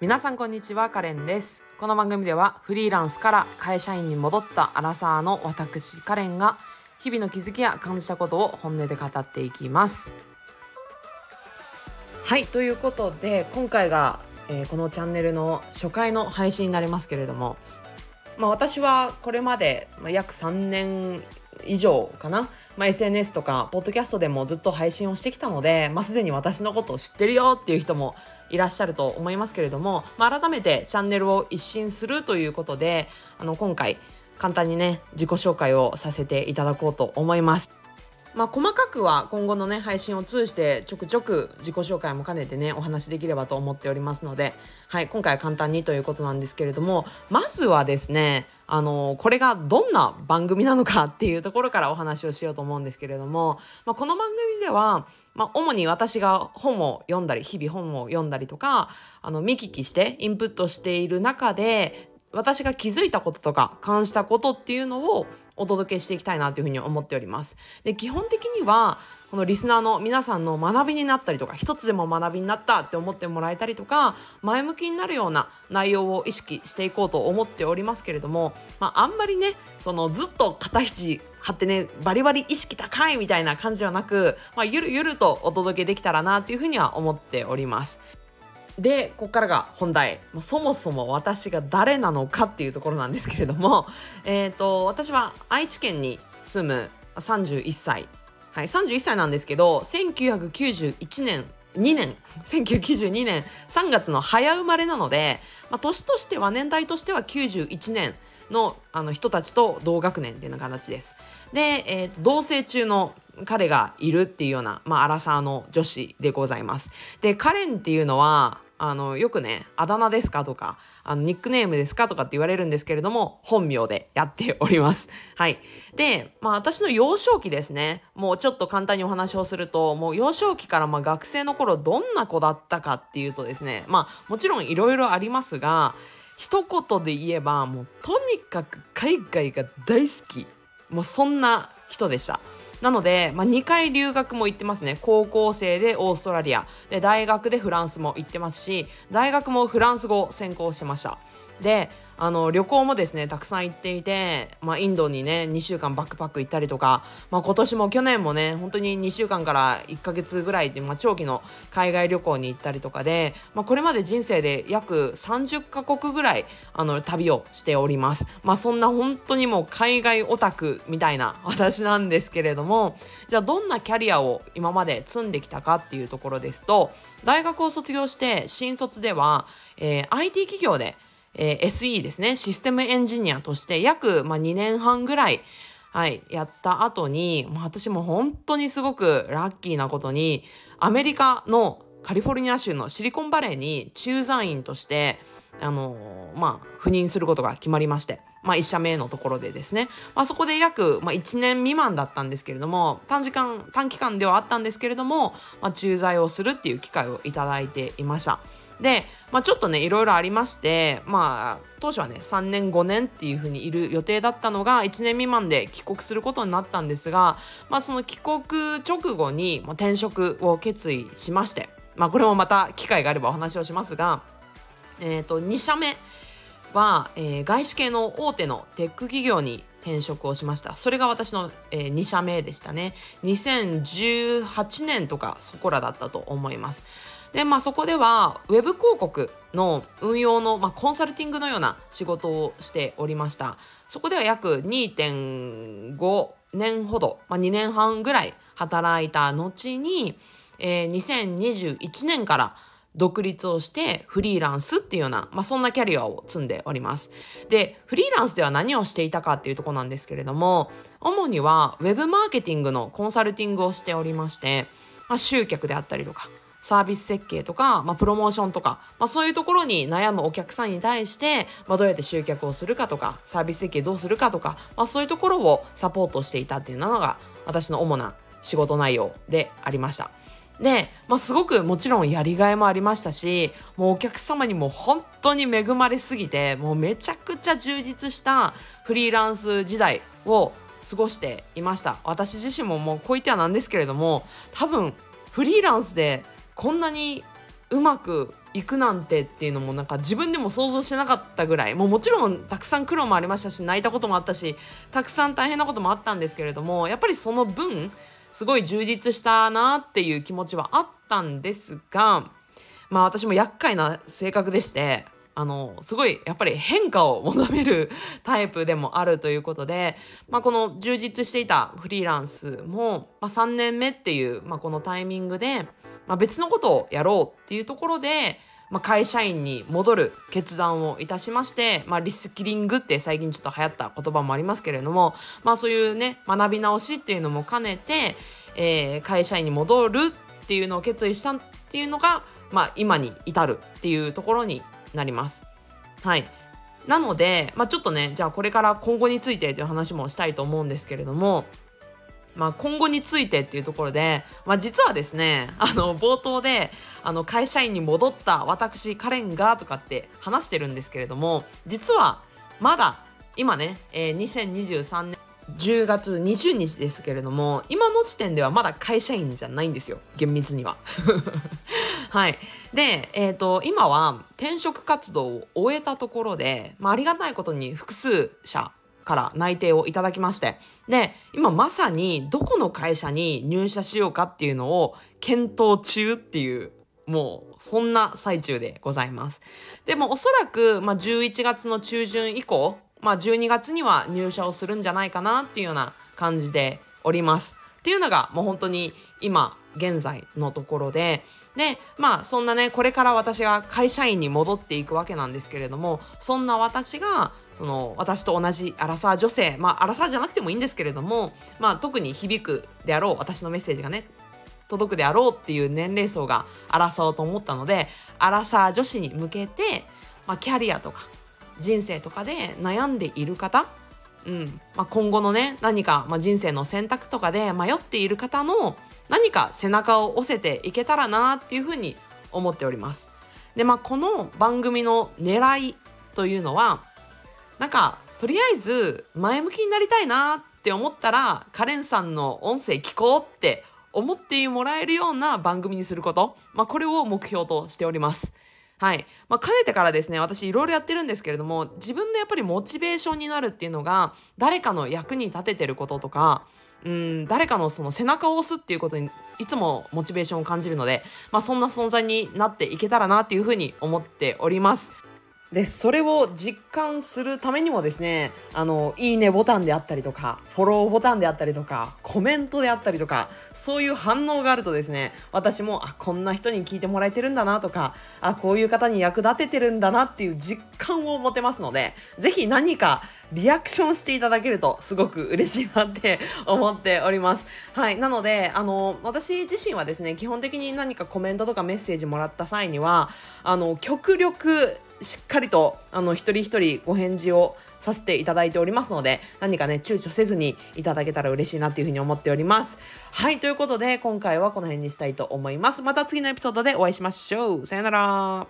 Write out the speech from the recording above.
皆さんこんにちはカレンです。この番組ではフリーランスから会社員に戻ったアラサーの私カレンが日々の気づきや感じたことを本音で語っていきます。はいということで今回が、えー、このチャンネルの初回の配信になりますけれどもまあ私はこれまで約3年以上かな、まあ、SNS とかポッドキャストでもずっと配信をしてきたので、まあ、すでに私のことを知ってるよっていう人もいらっしゃると思いますけれども、まあ、改めてチャンネルを一新するということであの今回簡単にね自己紹介をさせていただこうと思います。まあ、細かくは今後のね配信を通じてちょくちょく自己紹介も兼ねてねお話しできればと思っておりますので、はい、今回は簡単にということなんですけれどもまずはですねあのこれがどんな番組なのかっていうところからお話をしようと思うんですけれども、まあ、この番組では、まあ、主に私が本を読んだり日々本を読んだりとかあの見聞きしてインプットしている中で私が気づいたこととか感じたことっていうのをお届けしていきたいなというふうに思っております。で基本的にはこのリスナーの皆さんの学びになったりとか一つでも学びになったって思ってもらえたりとか前向きになるような内容を意識していこうと思っておりますけれども、まあ、あんまりねそのずっと肩肘張ってねバリバリ意識高いみたいな感じではなく、まあ、ゆるゆるとお届けできたらなっていうふうには思っております。でここからが本題そもそも私が誰なのかっていうところなんですけれども、えーと、私は愛知県に住む31歳、はい、31歳なんですけど1991年2年 1992年3月の早生まれなので、まあ、年としては年代としては91年のあの人たちと同学年っていうような形です。で、えーと同棲中の彼がいるっていうような、まあ、アラサーの女子でございます。で、カレンっていうのは、あのよくねあだ名ですかとかあのニックネームですかとかって言われるんですけれども本名でやっております。はい。でまあ私の幼少期ですね。もうちょっと簡単にお話をするともう幼少期からま学生の頃どんな子だったかっていうとですねまあもちろんいろいろありますが一言で言えばもうとにかく海外が大好き。もうそんな人でした。なので、まあ、2回留学も行ってますね。高校生でオーストラリア。で大学でフランスも行ってますし大学もフランス語を専攻してました。であの旅行もですねたくさん行っていて、まあ、インドにね2週間バックパック行ったりとか、まあ、今年も去年もね本当に2週間から1ヶ月ぐらいで、まあ、長期の海外旅行に行ったりとかで、まあ、これまで人生で約30カ国ぐらいあの旅をしております、まあ、そんな本当にもう海外オタクみたいな私なんですけれどもじゃあどんなキャリアを今まで積んできたかっていうところですと大学を卒業して新卒では、えー、IT 企業でえー、SE ですね、システムエンジニアとして約、まあ、2年半ぐらい、はい、やった後に、まあ、私も本当にすごくラッキーなことに、アメリカのカリフォルニア州のシリコンバレーに駐在員として、あの、まあ、赴任することが決まりまして、まあ、1社目のところでですね、まあ、そこで約、まあ、1年未満だったんですけれども、短時間、短期間ではあったんですけれども、まあ、駐在をするっていう機会をいただいていました。で、まあ、ちょっとねいろいろありましてまあ当初はね3年5年っていう風にいる予定だったのが1年未満で帰国することになったんですが、まあ、その帰国直後に、まあ、転職を決意しまして、まあ、これもまた機会があればお話をしますが、えー、と2社目は、えー、外資系の大手のテック企業に転職をしました。それが私の、えー、2社目でしたね。2018年とかそこらだったと思います。で、まあ、そこではウェブ広告の運用の、まあ、コンサルティングのような仕事をしておりましたそこでは約2.5年ほど、まあ、2年半ぐらい働いた後に、えー、2021年から独立をしてフリーランスっていうような、まあ、そんなキャリアを積んでおります。で、フリーランスでは何をしていたかっていうとこなんですけれども、主にはウェブマーケティングのコンサルティングをしておりまして、まあ、集客であったりとか、サービス設計とか、まあ、プロモーションとか、まあ、そういうところに悩むお客さんに対して、まあ、どうやって集客をするかとかサービス設計どうするかとか、まあ、そういうところをサポートしていたっていうのが私の主な仕事内容でありました。で、まあ、すごくもちろんやりがいもありましたしもうお客様にも本当に恵まれすぎてもうめちゃくちゃ充実したフリーランス時代を過ごしていました私自身ももうこう言ってはなんですけれども多分フリーランスでこんなにうまくいくなんてっていうのもなんか自分でも想像してなかったぐらい。もうもちろんたくさん苦労もありましたし泣いたこともあったしたくさん大変なこともあったんですけれどもやっぱりその分すごい充実したなっていう気持ちはあったんですがまあ私も厄介な性格でしてあのすごいやっぱり変化を求めるタイプでもあるということで、まあ、この充実していたフリーランスも、まあ、3年目っていう、まあ、このタイミングで、まあ、別のことをやろうっていうところで、まあ、会社員に戻る決断をいたしまして、まあ、リスキリングって最近ちょっと流行った言葉もありますけれども、まあ、そういうね学び直しっていうのも兼ねて、えー、会社員に戻るっていうのを決意したっていうのが、まあ、今に至るっていうところになります。はいなので、まあ、ちょっとねじゃあこれから今後についてという話もしたいと思うんですけれども、まあ、今後についてっていうところで、まあ、実はですねあの冒頭であの会社員に戻った私カレンがとかって話してるんですけれども実はまだ今ね、えー、2023年10月20日ですけれども今の時点ではまだ会社員じゃないんですよ厳密には。はいで、えーと、今は転職活動を終えたところで、まあ、ありがたいことに複数社から内定をいただきましてで今まさにどこの会社に入社しようかっていうのを検討中っていうもうそんな最中でございます。でもおそらく、まあ、11月の中旬以降まあ、12月には入社をするんじゃないかなっていうような感じでおります。っていうのがもう本当に今現在のところででまあそんなねこれから私が会社員に戻っていくわけなんですけれどもそんな私がその私と同じアラサー女性まあアラサーじゃなくてもいいんですけれどもまあ特に響くであろう私のメッセージがね届くであろうっていう年齢層がアラサーと思ったのでアラサー女子に向けて、まあ、キャリアとか人生とかで悩んでいる方、うんまあ、今後のね何か、まあ、人生の選択とかで迷っている方の何か背中を押せていけたらなっていうふうに思っております。でまあこの番組の狙いというのはなんかとりあえず前向きになりたいなって思ったらカレンさんの音声聞こうって思ってもらえるような番組にすること、まあ、これを目標としております。はい。まあ、かねてからですね、私いろいろやってるんですけれども、自分のやっぱりモチベーションになるっていうのが、誰かの役に立ててることとか、うん、誰かのその背中を押すっていうことにいつもモチベーションを感じるので、まあ、そんな存在になっていけたらなっていうふうに思っております。でそれを実感するためにもですねあのいいねボタンであったりとかフォローボタンであったりとかコメントであったりとかそういう反応があるとですね私もあこんな人に聞いてもらえてるんだなとかあこういう方に役立ててるんだなっていう実感を持てますので是非何かリアクションしていただけるとすごく嬉しいなって 思っております。はい。なので、あの、私自身はですね、基本的に何かコメントとかメッセージもらった際には、あの、極力しっかりとあの一人一人ご返事をさせていただいておりますので何かね躊躇せずにいただけたら嬉しいなっていうふうに思っております。はいということで今回はこの辺にしたいと思います。また次のエピソードでお会いしましょう。さよなら。